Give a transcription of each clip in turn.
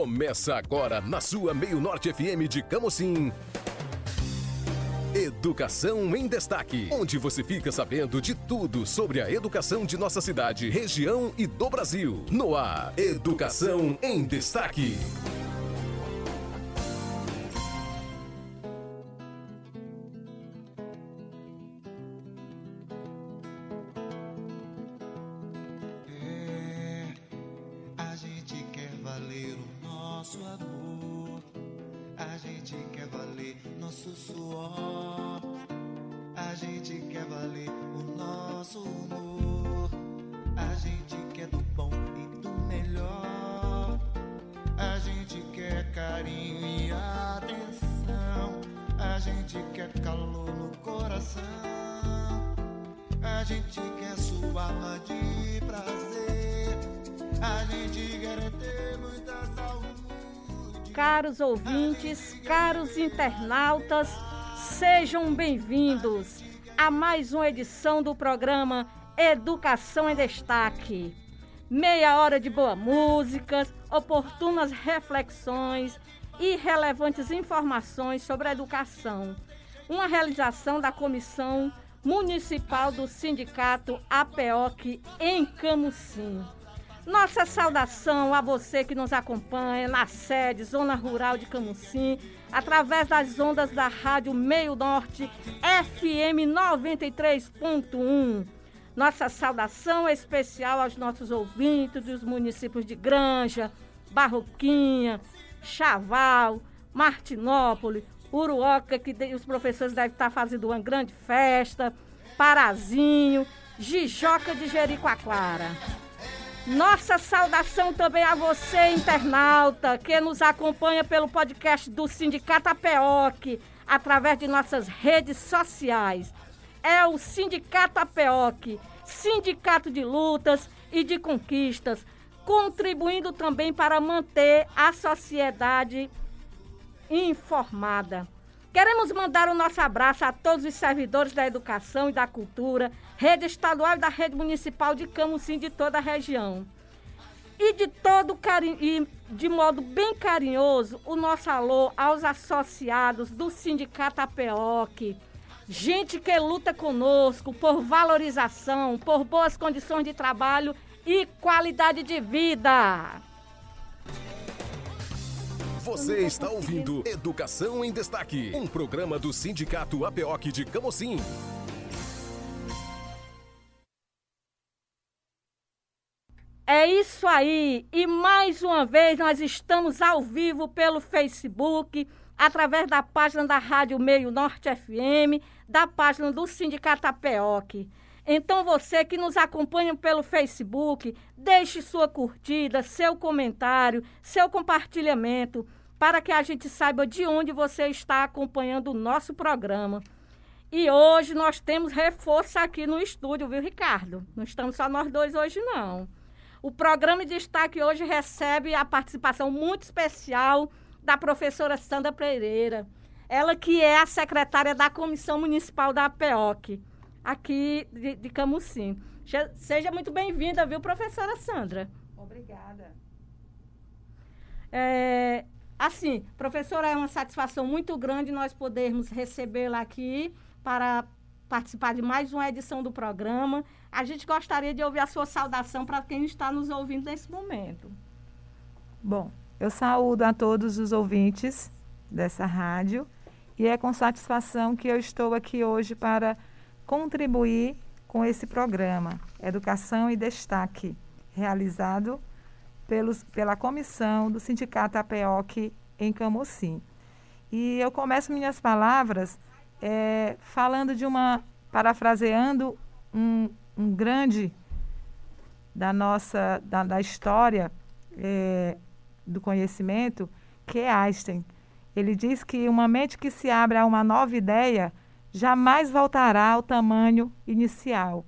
Começa agora na sua Meio Norte FM de Camocim. Educação em Destaque, onde você fica sabendo de tudo sobre a educação de nossa cidade, região e do Brasil. No ar, Educação em Destaque. Gente quer suar de prazer. A gente quer ter muita saúde. Caros ouvintes, caros internautas, sejam bem-vindos a mais uma edição do programa Educação em Destaque. Meia hora de boa música, oportunas reflexões e relevantes informações sobre a educação. Uma realização da Comissão Municipal do Sindicato APEOC em Camusim. Nossa saudação a você que nos acompanha na sede Zona Rural de Camusim, através das ondas da Rádio Meio Norte FM 93.1. Nossa saudação especial aos nossos ouvintes dos municípios de Granja, Barroquinha, Chaval, Martinópolis, Uruoca, que os professores devem estar fazendo uma grande festa, Parazinho, Jijoca de Jericoacoara. Nossa saudação também a você, internauta, que nos acompanha pelo podcast do Sindicato APEOC, através de nossas redes sociais. É o Sindicato APEOC, sindicato de lutas e de conquistas, contribuindo também para manter a sociedade informada. Queremos mandar o nosso abraço a todos os servidores da educação e da cultura, rede estadual e da rede municipal de Camusim de toda a região. E de todo carinho, e de modo bem carinhoso, o nosso alô aos associados do Sindicato APEOC. Gente que luta conosco por valorização, por boas condições de trabalho e qualidade de vida. Você está ouvindo Educação em Destaque, um programa do Sindicato APEOC de Camocim. É isso aí! E mais uma vez nós estamos ao vivo pelo Facebook, através da página da Rádio Meio Norte FM, da página do Sindicato APEOC. Então você que nos acompanha pelo Facebook, deixe sua curtida, seu comentário, seu compartilhamento, para que a gente saiba de onde você está acompanhando o nosso programa. E hoje nós temos reforço aqui no estúdio, viu, Ricardo? Não estamos só nós dois hoje, não. O programa de destaque hoje recebe a participação muito especial da professora Sandra Pereira. Ela que é a secretária da Comissão Municipal da APEOC, aqui de, de Camusim. Seja muito bem-vinda, viu, professora Sandra? Obrigada. É, assim, professora, é uma satisfação muito grande nós podermos recebê-la aqui para participar de mais uma edição do programa. A gente gostaria de ouvir a sua saudação para quem está nos ouvindo nesse momento. Bom, eu saúdo a todos os ouvintes dessa rádio e é com satisfação que eu estou aqui hoje para contribuir com esse programa Educação e Destaque, realizado pelos, pela comissão do Sindicato APEOC em Camocim. E eu começo minhas palavras é, falando de uma, parafraseando um, um grande da nossa, da, da história é, do conhecimento, que é Einstein. Ele diz que uma mente que se abre a uma nova ideia jamais voltará ao tamanho inicial.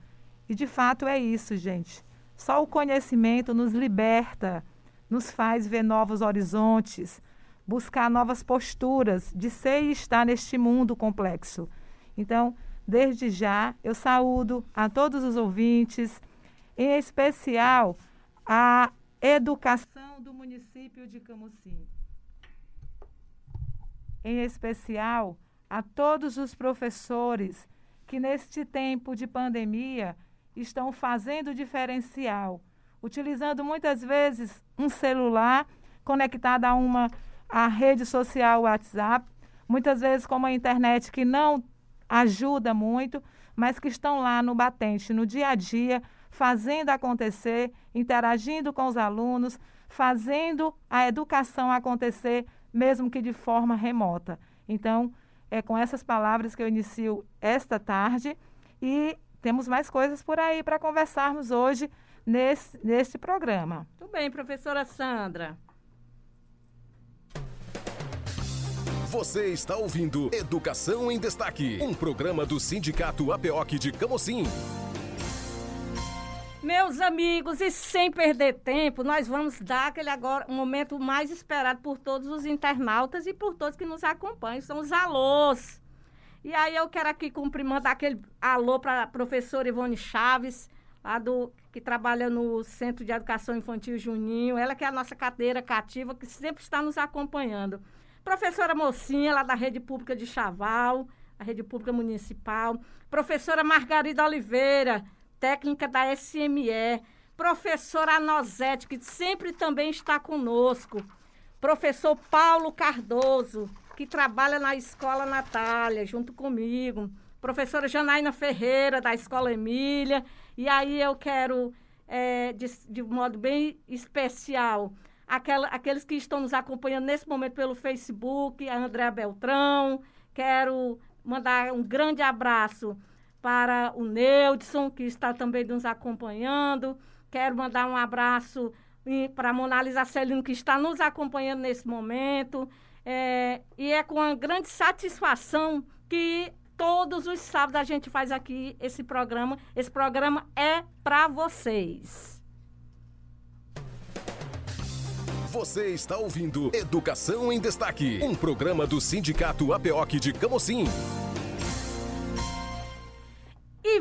E de fato é isso, gente. Só o conhecimento nos liberta, nos faz ver novos horizontes, buscar novas posturas de ser e estar neste mundo complexo. Então, desde já, eu saúdo a todos os ouvintes, em especial a educação do município de Camusim. Em especial a todos os professores que neste tempo de pandemia estão fazendo diferencial, utilizando muitas vezes um celular conectado a uma a rede social WhatsApp, muitas vezes com uma internet que não ajuda muito, mas que estão lá no batente, no dia a dia, fazendo acontecer, interagindo com os alunos, fazendo a educação acontecer, mesmo que de forma remota. Então, é com essas palavras que eu inicio esta tarde e temos mais coisas por aí para conversarmos hoje nesse, nesse programa. Tudo bem, professora Sandra. Você está ouvindo Educação em Destaque, um programa do Sindicato APOC de Camocim. Meus amigos, e sem perder tempo, nós vamos dar aquele agora um momento mais esperado por todos os internautas e por todos que nos acompanham, são os alôs. E aí eu quero aqui cumprimentar aquele alô para a professora Ivone Chaves, lá do que trabalha no Centro de Educação Infantil Juninho, ela que é a nossa cadeira cativa que sempre está nos acompanhando. Professora Mocinha, lá da Rede Pública de Chaval, a Rede Pública Municipal. Professora Margarida Oliveira, técnica da SME. Professora Anozete, que sempre também está conosco. Professor Paulo Cardoso, que trabalha na Escola Natália, junto comigo. Professora Janaína Ferreira, da Escola Emília. E aí eu quero, é, de, de modo bem especial, aquela, aqueles que estão nos acompanhando nesse momento pelo Facebook, a Andréa Beltrão. Quero mandar um grande abraço para o Neudson, que está também nos acompanhando. Quero mandar um abraço para a Monalisa Celino, que está nos acompanhando nesse momento. É, e é com uma grande satisfação que todos os sábados a gente faz aqui esse programa. Esse programa é para vocês. Você está ouvindo Educação em Destaque, um programa do Sindicato APOC de Camocim.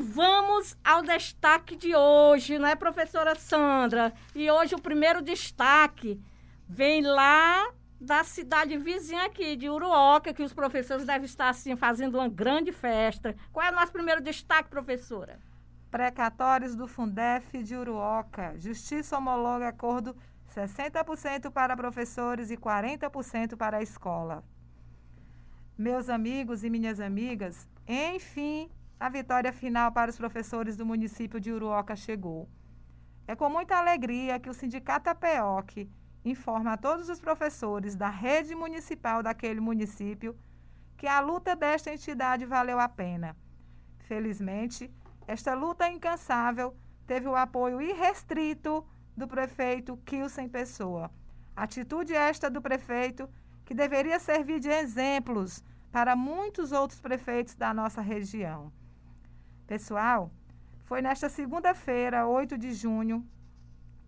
Vamos ao destaque de hoje, não é, professora Sandra? E hoje o primeiro destaque vem lá da cidade vizinha aqui, de Uruoca, que os professores devem estar, assim, fazendo uma grande festa. Qual é o nosso primeiro destaque, professora? Precatórios do Fundef de Uruoca. Justiça homologa acordo 60% para professores e 40% para a escola. Meus amigos e minhas amigas, enfim, a vitória final para os professores do município de Uruoca chegou. É com muita alegria que o Sindicato APEOC informa a todos os professores da rede municipal daquele município que a luta desta entidade valeu a pena. Felizmente, esta luta incansável teve o apoio irrestrito do prefeito Kilsen Pessoa. Atitude esta do prefeito que deveria servir de exemplos para muitos outros prefeitos da nossa região. Pessoal, foi nesta segunda-feira, 8 de junho,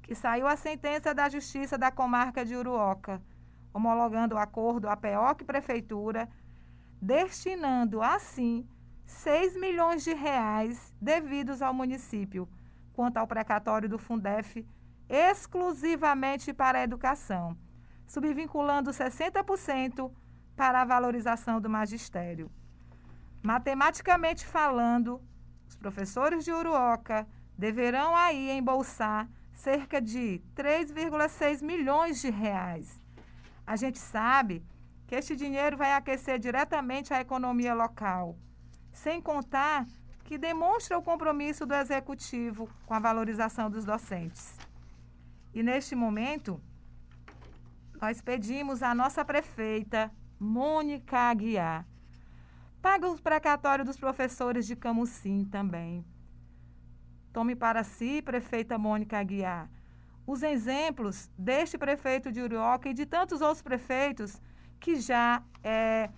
que saiu a sentença da Justiça da Comarca de Uruoca, homologando o acordo APOC Prefeitura, destinando assim 6 milhões de reais devidos ao município, quanto ao precatório do Fundef exclusivamente para a educação, subvinculando 60% para a valorização do magistério. Matematicamente falando, os professores de Uruoca deverão aí embolsar cerca de 3,6 milhões de reais. A gente sabe que este dinheiro vai aquecer diretamente a economia local, sem contar que demonstra o compromisso do executivo com a valorização dos docentes. E neste momento, nós pedimos à nossa prefeita, Mônica Aguiar, paga o precatório dos professores de Camusim também. Tome para si, prefeita Mônica Aguiar, os exemplos deste prefeito de Urioca e de tantos outros prefeitos que já é,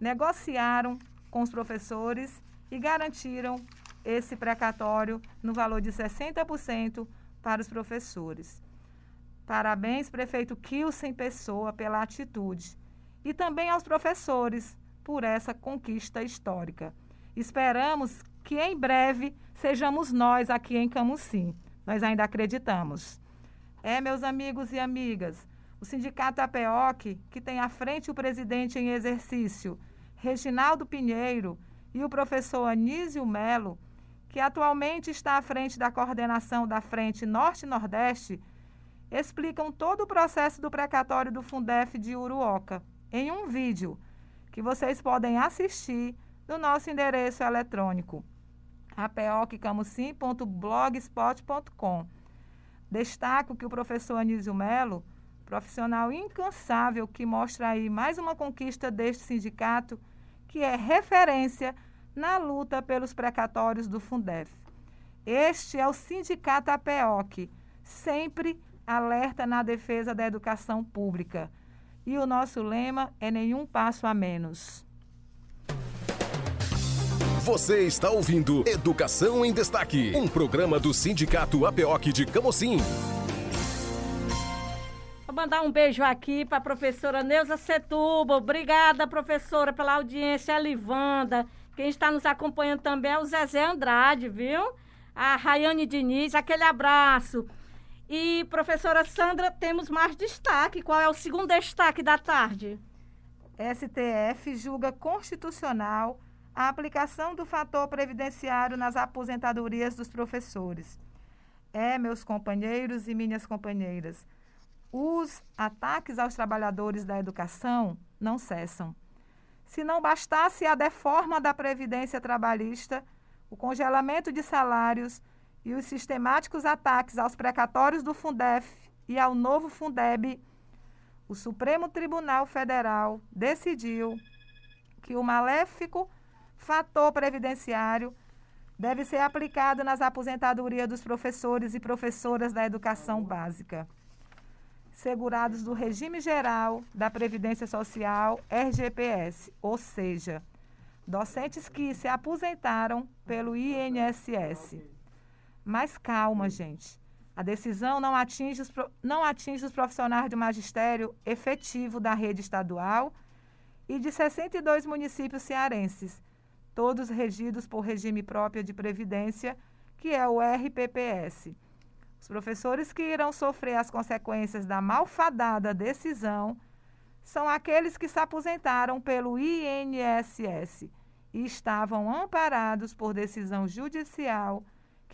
negociaram com os professores e garantiram esse precatório no valor de 60% para os professores. Parabéns, prefeito Kilsen Pessoa, pela atitude. E também aos professores por essa conquista histórica. Esperamos que em breve sejamos nós aqui em Camusim. Nós ainda acreditamos. É, meus amigos e amigas, o Sindicato APEOC, que tem à frente o presidente em exercício, Reginaldo Pinheiro, e o professor Anísio Melo, que atualmente está à frente da coordenação da Frente Norte-Nordeste, explicam todo o processo do precatório do Fundef de Uruoca em um vídeo que vocês podem assistir no nosso endereço eletrônico apeoccamusim.blogspot.com. Destaco que o professor Anísio Melo, profissional incansável que mostra aí mais uma conquista deste sindicato, que é referência na luta pelos precatórios do Fundef. Este é o sindicato APEOC, sempre alerta na defesa da educação pública. E o nosso lema é nenhum passo a menos. Você está ouvindo Educação em Destaque, um programa do Sindicato APOC de Camocim. Vou mandar um beijo aqui para a professora Neuza Setuba. Obrigada, professora, pela audiência. A Livanda. Quem está nos acompanhando também é o Zezé Andrade, viu? A Rayane Diniz, aquele abraço. E, professora Sandra, temos mais destaque. Qual é o segundo destaque da tarde? STF julga constitucional a aplicação do fator previdenciário nas aposentadorias dos professores. É, meus companheiros e minhas companheiras, os ataques aos trabalhadores da educação não cessam. Se não bastasse a deforma da previdência trabalhista, o congelamento de salários e os sistemáticos ataques aos precatórios do Fundef e ao novo Fundeb, o Supremo Tribunal Federal decidiu que o maléfico fator previdenciário deve ser aplicado nas aposentadorias dos professores e professoras da educação básica, segurados do regime geral da Previdência Social, RGPS, ou seja, docentes que se aposentaram pelo INSS. Mas calma, gente. A decisão não atinge, os, não atinge os profissionais de magistério efetivo da rede estadual e de 62 municípios cearenses, todos regidos por regime próprio de previdência, que é o RPPS. Os professores que irão sofrer as consequências da malfadada decisão são aqueles que se aposentaram pelo INSS e estavam amparados por decisão judicial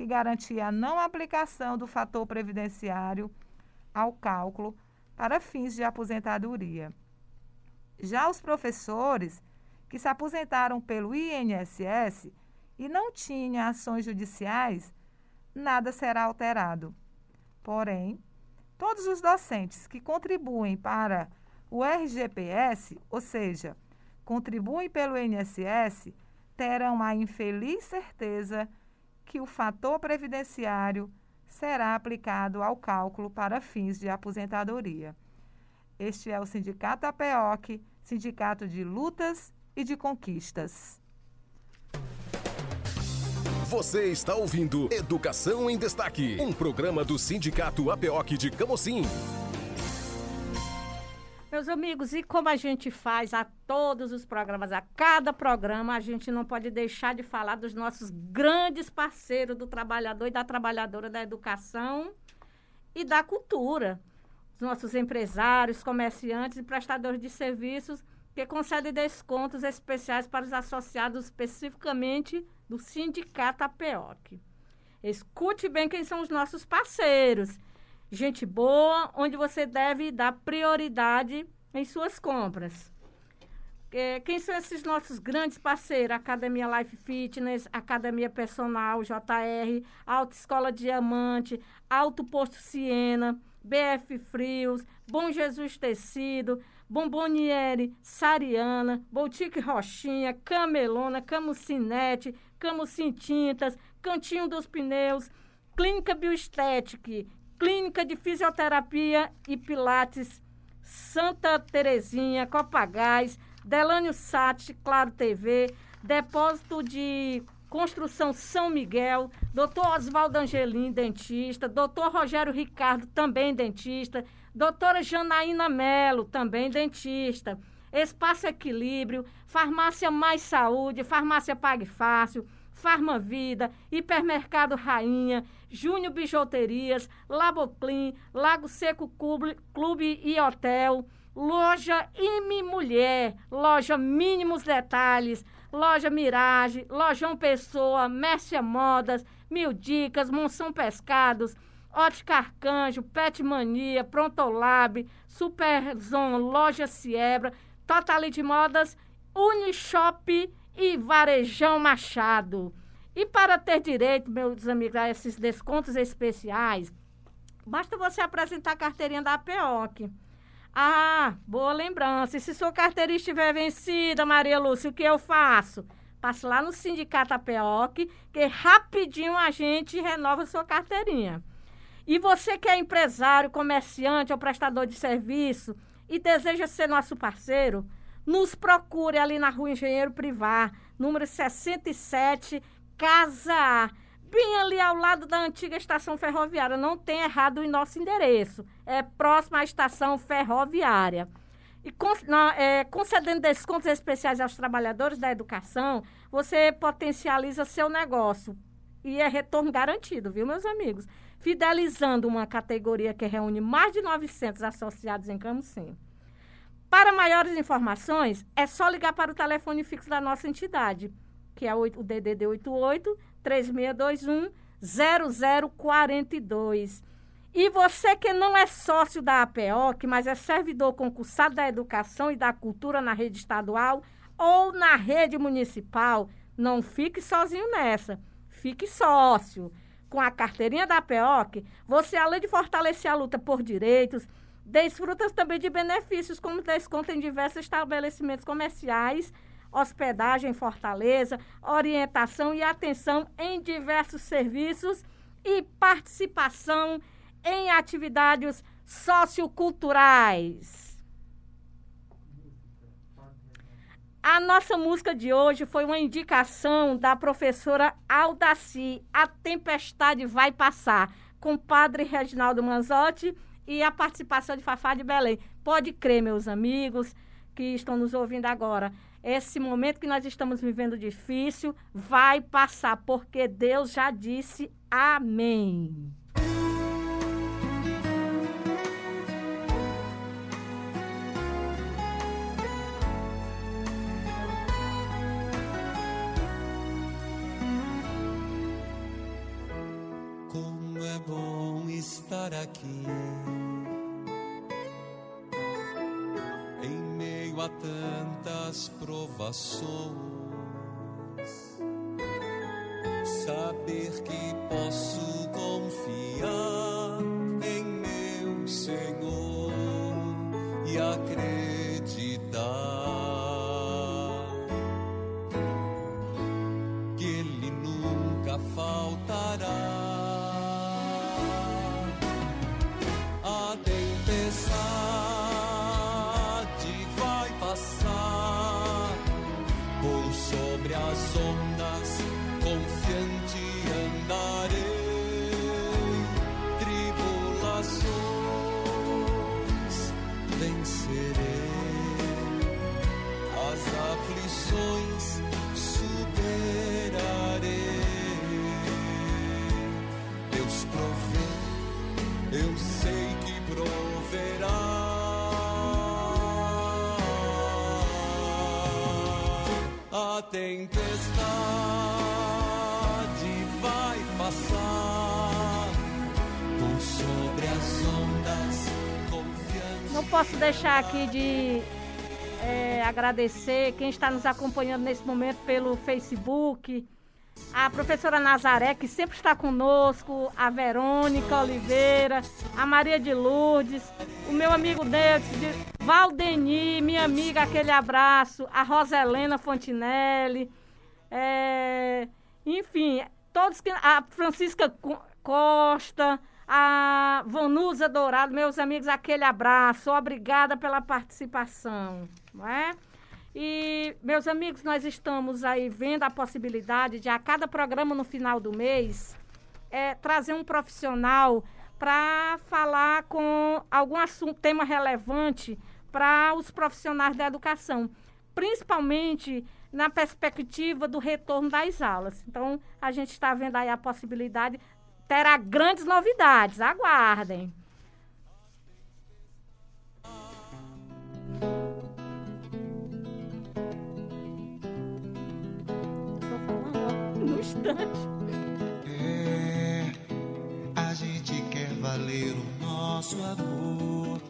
que garantia a não aplicação do fator previdenciário ao cálculo para fins de aposentadoria. Já os professores que se aposentaram pelo INSS e não tinham ações judiciais, nada será alterado. Porém, todos os docentes que contribuem para o RGPS, ou seja, contribuem pelo INSS, terão a infeliz certeza que o fator previdenciário será aplicado ao cálculo para fins de aposentadoria. Este é o Sindicato APEOC, Sindicato de Lutas e de Conquistas. Você está ouvindo Educação em Destaque, um programa do Sindicato APEOC de Camocim. Meus amigos, e como a gente faz a todos os programas, a cada programa, a gente não pode deixar de falar dos nossos grandes parceiros do trabalhador e da trabalhadora da educação e da cultura. Os nossos empresários, comerciantes e prestadores de serviços que concedem descontos especiais para os associados especificamente do Sindicato APEOC. Escute bem quem são os nossos parceiros gente boa, onde você deve dar prioridade em suas compras. É, quem são esses nossos grandes parceiros? Academia Life Fitness, Academia Personal, JR, Autoescola Diamante, Alto Posto Siena, BF Frios, Bom Jesus Tecido, Bomboniere, Sariana, Boutique Rochinha, Camelona, Camucinete, Camucin Tintas, Cantinho dos Pneus, Clínica Bioestética, Clínica de Fisioterapia e Pilates Santa Terezinha, Copagás, Delânio Sat, Claro TV, Depósito de Construção São Miguel, Doutor Oswaldo Angelim, dentista, Doutor Rogério Ricardo, também dentista, Doutora Janaína Melo, também dentista, Espaço Equilíbrio, Farmácia Mais Saúde, Farmácia Pague Fácil, Farmavida, Hipermercado Rainha, Júnior Bijuterias, Laboclin, Lago Seco Clube, Clube e Hotel, Loja Ime Mulher, Loja Mínimos Detalhes, Loja Mirage, Lojão Pessoa, Mércia Modas, Mil Dicas, Monção Pescados, Ótica Arcanjo, Pet Mania, Prontolab, Superzon, Loja Siebra, Totalite Modas, Unishop e Varejão Machado. E para ter direito, meus amigos, a esses descontos especiais, basta você apresentar a carteirinha da APOC. Ah, boa lembrança. E se sua carteirinha estiver vencida, Maria Lúcia, o que eu faço? Passe lá no Sindicato APOC, que rapidinho a gente renova sua carteirinha. E você que é empresário, comerciante ou prestador de serviço e deseja ser nosso parceiro, nos procure ali na Rua Engenheiro Privar, número 67, Casa A bem ali ao lado da antiga estação ferroviária. Não tem errado o nosso endereço. É próximo à estação ferroviária. E é, concedendo descontos especiais aos trabalhadores da educação, você potencializa seu negócio. E é retorno garantido, viu, meus amigos? Fidelizando uma categoria que reúne mais de 900 associados em Camusim. Para maiores informações, é só ligar para o telefone fixo da nossa entidade, que é o DDD 88 3621 0042. E você que não é sócio da APOC, mas é servidor concursado da educação e da cultura na rede estadual ou na rede municipal, não fique sozinho nessa. Fique sócio. Com a carteirinha da APOC, você, além de fortalecer a luta por direitos, desfruta também de benefícios, como desconto em diversos estabelecimentos comerciais hospedagem em Fortaleza, orientação e atenção em diversos serviços e participação em atividades socioculturais. A nossa música de hoje foi uma indicação da professora Aldaci, A Tempestade Vai Passar, com o padre Reginaldo Manzotti e a participação de Fafá de Belém. Pode crer, meus amigos que estão nos ouvindo agora esse momento que nós estamos vivendo difícil vai passar, porque Deus já disse amém. Como é bom estar aqui a tantas provações. Deixar aqui de é, agradecer quem está nos acompanhando nesse momento pelo Facebook. A professora Nazaré, que sempre está conosco, a Verônica Oliveira, a Maria de Lourdes, o meu amigo Deus, Valdeni, minha amiga, aquele abraço, a Roselena Fontinelli, é, enfim, todos que. A Francisca Costa, a Vanusa Dourado, meus amigos, aquele abraço, obrigada pela participação, não é? E, meus amigos, nós estamos aí vendo a possibilidade de, a cada programa no final do mês, é, trazer um profissional para falar com algum assunto, tema relevante para os profissionais da educação, principalmente na perspectiva do retorno das aulas. Então, a gente está vendo aí a possibilidade, terá grandes novidades, aguardem. No instante. É, a gente quer valer o nosso amor.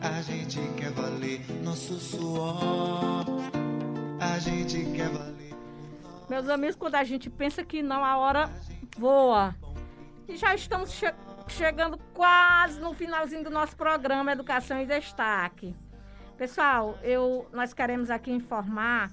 A gente quer valer nosso suor. A gente quer valer. Meus amigos, quando a gente pensa que não, a hora voa. E já estamos che chegando quase no finalzinho do nosso programa Educação em Destaque. Pessoal, eu, nós queremos aqui informar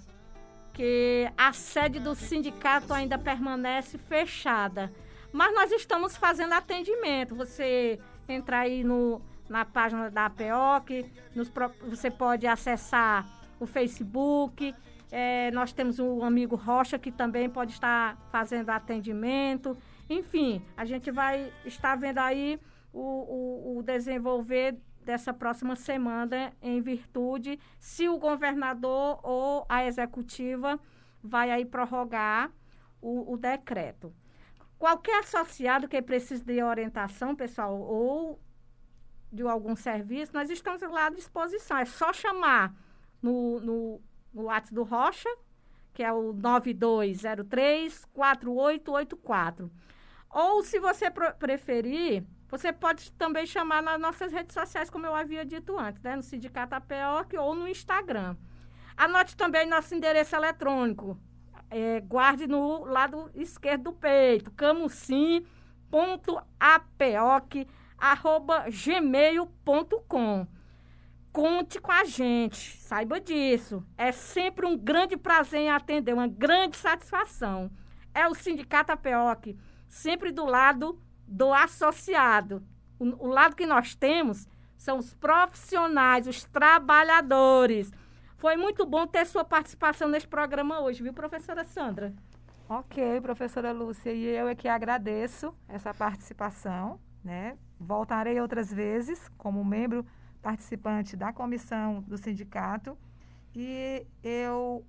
que a sede do sindicato ainda permanece fechada. Mas nós estamos fazendo atendimento. Você entra aí no, na página da APOC, nos, você pode acessar o Facebook. É, nós temos o amigo Rocha, que também pode estar fazendo atendimento. Enfim, a gente vai estar vendo aí o, o, o desenvolver dessa próxima semana em virtude se o governador ou a executiva vai aí prorrogar o, o decreto. Qualquer associado que precise de orientação, pessoal, ou de algum serviço, nós estamos lá à disposição. É só chamar no, no, no WhatsApp do Rocha, que é o 9203-4884. Ou, se você preferir, você pode também chamar nas nossas redes sociais, como eu havia dito antes, né? no Sindicato APOC ou no Instagram. Anote também nosso endereço eletrônico. É, guarde no lado esquerdo do peito, camusim.apoc.gmail.com. Conte com a gente, saiba disso. É sempre um grande prazer em atender, uma grande satisfação. É o Sindicato APOC sempre do lado do associado. O, o lado que nós temos são os profissionais, os trabalhadores. Foi muito bom ter sua participação neste programa hoje, viu, professora Sandra? Ok, professora Lúcia, e eu é que agradeço essa participação, né? Voltarei outras vezes como membro participante da comissão do sindicato e eu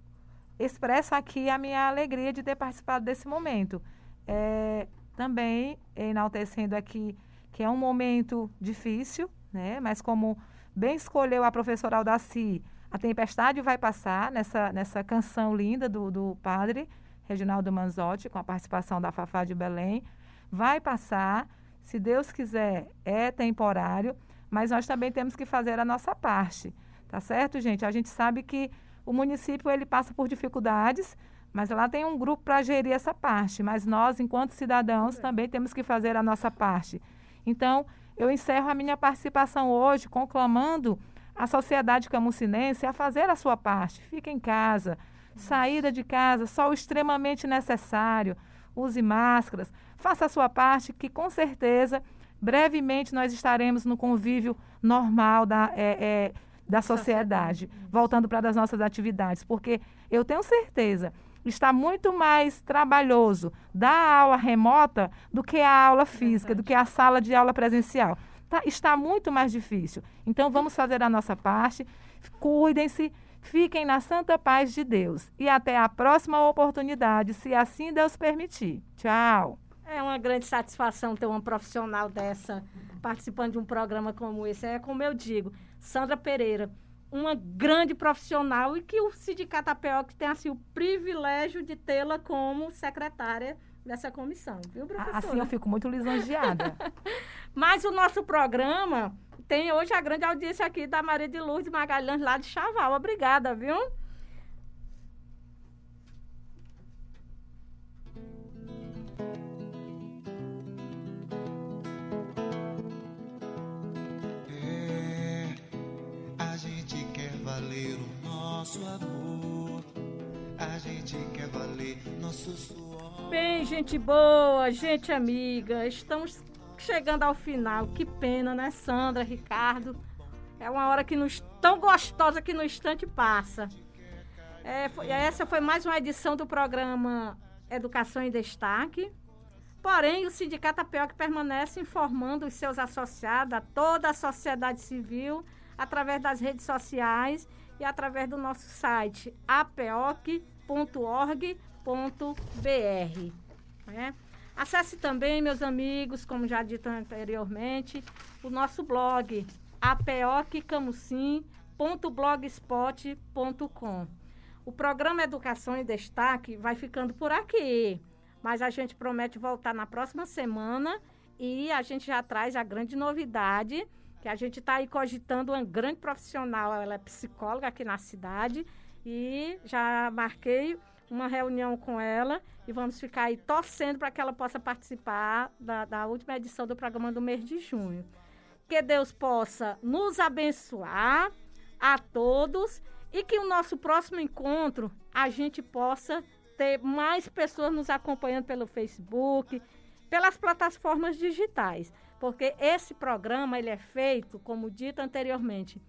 expresso aqui a minha alegria de ter participado desse momento é, também enaltecendo aqui que é um momento difícil, né? mas como bem escolheu a professora Aldaci, a tempestade vai passar nessa, nessa canção linda do, do padre Reginaldo Manzotti, com a participação da Fafá de Belém. Vai passar, se Deus quiser, é temporário, mas nós também temos que fazer a nossa parte, tá certo, gente? A gente sabe que o município ele passa por dificuldades, mas lá tem um grupo para gerir essa parte. Mas nós, enquanto cidadãos, também temos que fazer a nossa parte. Então, eu encerro a minha participação hoje conclamando a sociedade camucinense a fazer a sua parte. Fique em casa, saída de casa, só o extremamente necessário. Use máscaras, faça a sua parte, que com certeza, brevemente, nós estaremos no convívio normal da, é, é, da sociedade, voltando para as nossas atividades. Porque eu tenho certeza está muito mais trabalhoso dar aula remota do que a aula física, do que a sala de aula presencial. Tá, está muito mais difícil. Então, vamos fazer a nossa parte. Cuidem-se, fiquem na santa paz de Deus. E até a próxima oportunidade, se assim Deus permitir. Tchau. É uma grande satisfação ter uma profissional dessa participando de um programa como esse. É como eu digo, Sandra Pereira uma grande profissional e que o Sindicato que tem assim, o privilégio de tê-la como secretária dessa comissão, viu, professora? Assim eu fico muito lisonjeada. Mas o nosso programa tem hoje a grande audiência aqui da Maria de Lourdes Magalhães, lá de Chaval. Obrigada, viu? Valer o nosso amor. A gente quer valer nosso suor. Bem, gente boa, gente amiga, estamos chegando ao final. Que pena, né, Sandra, Ricardo? É uma hora que nos, tão gostosa que no instante passa. É, foi, essa foi mais uma edição do programa Educação em Destaque. Porém, o Sindicato APEOC permanece informando os seus associados, a toda a sociedade civil, através das redes sociais e através do nosso site apeoc.com.br. Né? Acesse também, meus amigos, como já dito anteriormente, o nosso blog apocamucim.blogspot.com. O programa Educação em Destaque vai ficando por aqui, mas a gente promete voltar na próxima semana e a gente já traz a grande novidade que a gente está aí cogitando uma grande profissional, ela é psicóloga aqui na cidade e já marquei uma reunião com ela e vamos ficar aí torcendo para que ela possa participar da, da última edição do programa do mês de junho. Que Deus possa nos abençoar a todos e que o nosso próximo encontro a gente possa ter mais pessoas nos acompanhando pelo Facebook, pelas plataformas digitais, porque esse programa ele é feito, como dito anteriormente,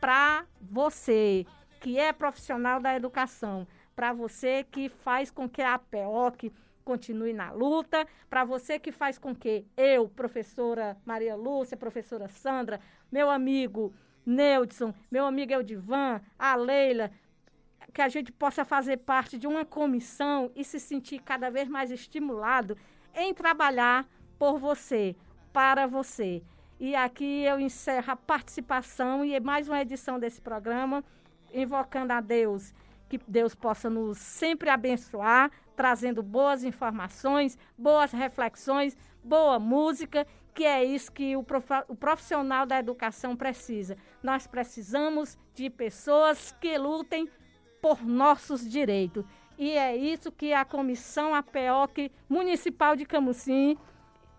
para você que é profissional da educação, para você que faz com que a PEOC continue na luta, para você que faz com que eu, professora Maria Lúcia, professora Sandra, meu amigo Neudson, meu amigo Eldivan, a Leila, que a gente possa fazer parte de uma comissão e se sentir cada vez mais estimulado em trabalhar por você, para você. E aqui eu encerro a participação e mais uma edição desse programa, invocando a Deus, que Deus possa nos sempre abençoar, trazendo boas informações, boas reflexões, boa música que é isso que o, o profissional da educação precisa. Nós precisamos de pessoas que lutem por nossos direitos. E é isso que a Comissão APOC Municipal de Camusim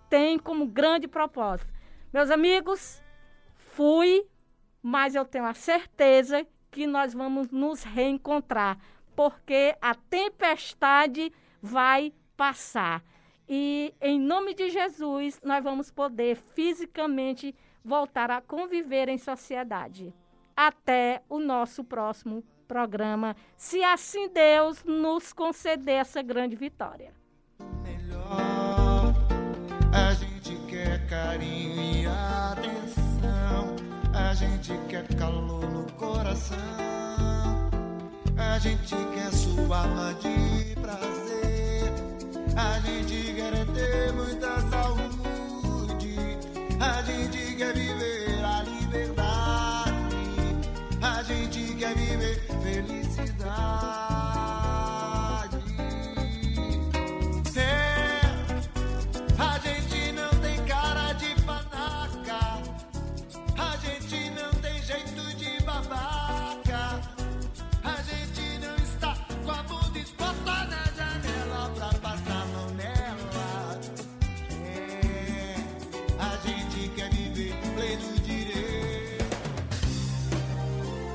tem como grande propósito. Meus amigos, fui, mas eu tenho a certeza que nós vamos nos reencontrar, porque a tempestade vai passar. E em nome de Jesus, nós vamos poder fisicamente voltar a conviver em sociedade. Até o nosso próximo programa, se assim Deus nos conceder essa grande vitória. Calor no coração, a gente quer sua alma de prazer. A gente quer